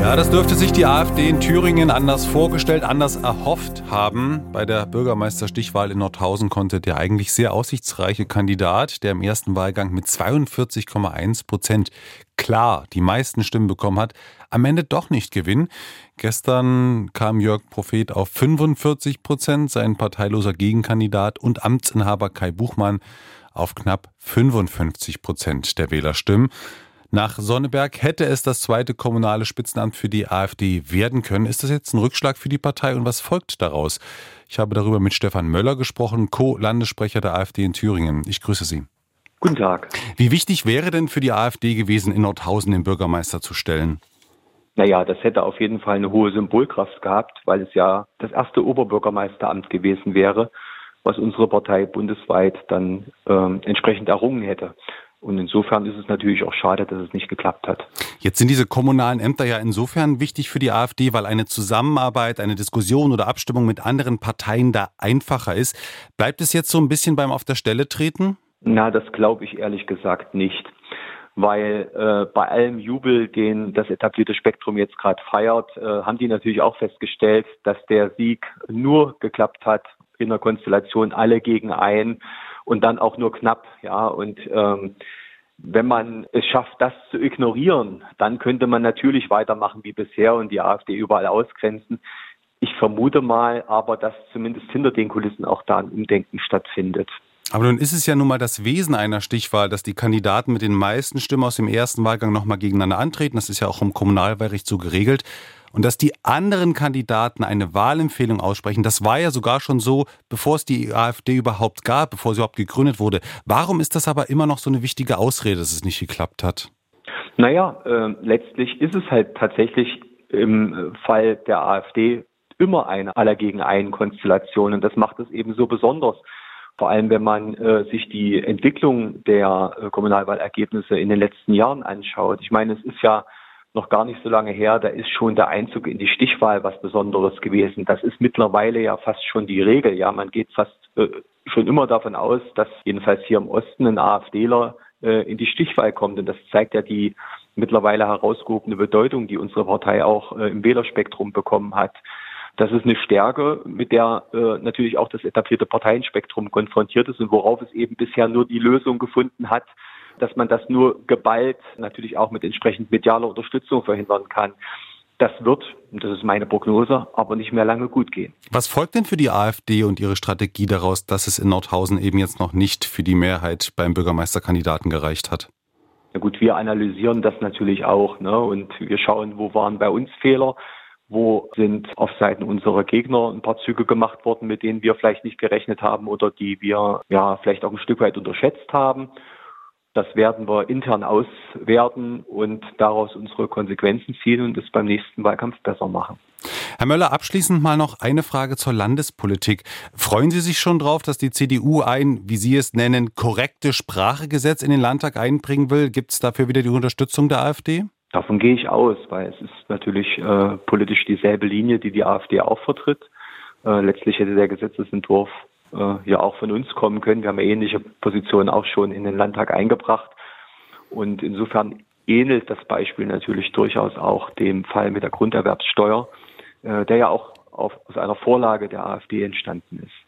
Ja, das dürfte sich die AfD in Thüringen anders vorgestellt, anders erhofft haben. Bei der Bürgermeisterstichwahl in Nordhausen konnte der eigentlich sehr aussichtsreiche Kandidat, der im ersten Wahlgang mit 42,1 Prozent klar die meisten Stimmen bekommen hat, am Ende doch nicht gewinnen. Gestern kam Jörg Prophet auf 45 Prozent, sein parteiloser Gegenkandidat und Amtsinhaber Kai Buchmann auf knapp 55 Prozent der Wählerstimmen. Nach Sonneberg hätte es das zweite kommunale Spitzenamt für die AfD werden können. Ist das jetzt ein Rückschlag für die Partei und was folgt daraus? Ich habe darüber mit Stefan Möller gesprochen, Co-Landessprecher der AfD in Thüringen. Ich grüße Sie. Guten Tag. Wie wichtig wäre denn für die AfD gewesen, in Nordhausen den Bürgermeister zu stellen? Naja, das hätte auf jeden Fall eine hohe Symbolkraft gehabt, weil es ja das erste Oberbürgermeisteramt gewesen wäre, was unsere Partei bundesweit dann äh, entsprechend errungen hätte. Und insofern ist es natürlich auch schade, dass es nicht geklappt hat. Jetzt sind diese kommunalen Ämter ja insofern wichtig für die AfD, weil eine Zusammenarbeit, eine Diskussion oder Abstimmung mit anderen Parteien da einfacher ist. Bleibt es jetzt so ein bisschen beim Auf der Stelle treten? Na, das glaube ich ehrlich gesagt nicht. Weil äh, bei allem Jubel, den das etablierte Spektrum jetzt gerade feiert, äh, haben die natürlich auch festgestellt, dass der Sieg nur geklappt hat in der Konstellation alle gegen ein und dann auch nur knapp, ja. Und ähm, wenn man es schafft, das zu ignorieren, dann könnte man natürlich weitermachen wie bisher und die AfD überall ausgrenzen. Ich vermute mal aber, dass zumindest hinter den Kulissen auch da ein Umdenken stattfindet. Aber nun ist es ja nun mal das Wesen einer Stichwahl, dass die Kandidaten mit den meisten Stimmen aus dem ersten Wahlgang nochmal gegeneinander antreten. Das ist ja auch im Kommunalwahlrecht so geregelt und dass die anderen Kandidaten eine Wahlempfehlung aussprechen. Das war ja sogar schon so, bevor es die AfD überhaupt gab, bevor sie überhaupt gegründet wurde. Warum ist das aber immer noch so eine wichtige Ausrede, dass es nicht geklappt hat? Naja, äh, letztlich ist es halt tatsächlich im Fall der AfD immer eine aller gegen einen Konstellation und das macht es eben so besonders. Vor allem, wenn man äh, sich die Entwicklung der äh, Kommunalwahlergebnisse in den letzten Jahren anschaut. Ich meine, es ist ja noch gar nicht so lange her, da ist schon der Einzug in die Stichwahl was Besonderes gewesen. Das ist mittlerweile ja fast schon die Regel. Ja, man geht fast äh, schon immer davon aus, dass jedenfalls hier im Osten ein AfDler äh, in die Stichwahl kommt. Und das zeigt ja die mittlerweile herausgehobene Bedeutung, die unsere Partei auch äh, im Wählerspektrum bekommen hat. Das ist eine Stärke, mit der äh, natürlich auch das etablierte Parteienspektrum konfrontiert ist und worauf es eben bisher nur die Lösung gefunden hat, dass man das nur geballt, natürlich auch mit entsprechend medialer Unterstützung verhindern kann. Das wird, und das ist meine Prognose, aber nicht mehr lange gut gehen. Was folgt denn für die AfD und ihre Strategie daraus, dass es in Nordhausen eben jetzt noch nicht für die Mehrheit beim Bürgermeisterkandidaten gereicht hat? Na gut, wir analysieren das natürlich auch ne? und wir schauen, wo waren bei uns Fehler, wo sind auf Seiten unserer Gegner ein paar Züge gemacht worden, mit denen wir vielleicht nicht gerechnet haben oder die wir ja vielleicht auch ein Stück weit unterschätzt haben. Das werden wir intern auswerten und daraus unsere Konsequenzen ziehen und es beim nächsten Wahlkampf besser machen. Herr Möller, abschließend mal noch eine Frage zur Landespolitik. Freuen Sie sich schon drauf, dass die CDU ein, wie Sie es nennen, korrekte Sprachegesetz in den Landtag einbringen will? Gibt es dafür wieder die Unterstützung der AfD? Davon gehe ich aus, weil es ist natürlich äh, politisch dieselbe Linie, die die AfD auch vertritt. Äh, letztlich hätte der Gesetzesentwurf ja auch von uns kommen können. Wir haben ähnliche Positionen auch schon in den Landtag eingebracht. Und insofern ähnelt das Beispiel natürlich durchaus auch dem Fall mit der Grunderwerbssteuer, äh, der ja auch auf, aus einer Vorlage der AfD entstanden ist.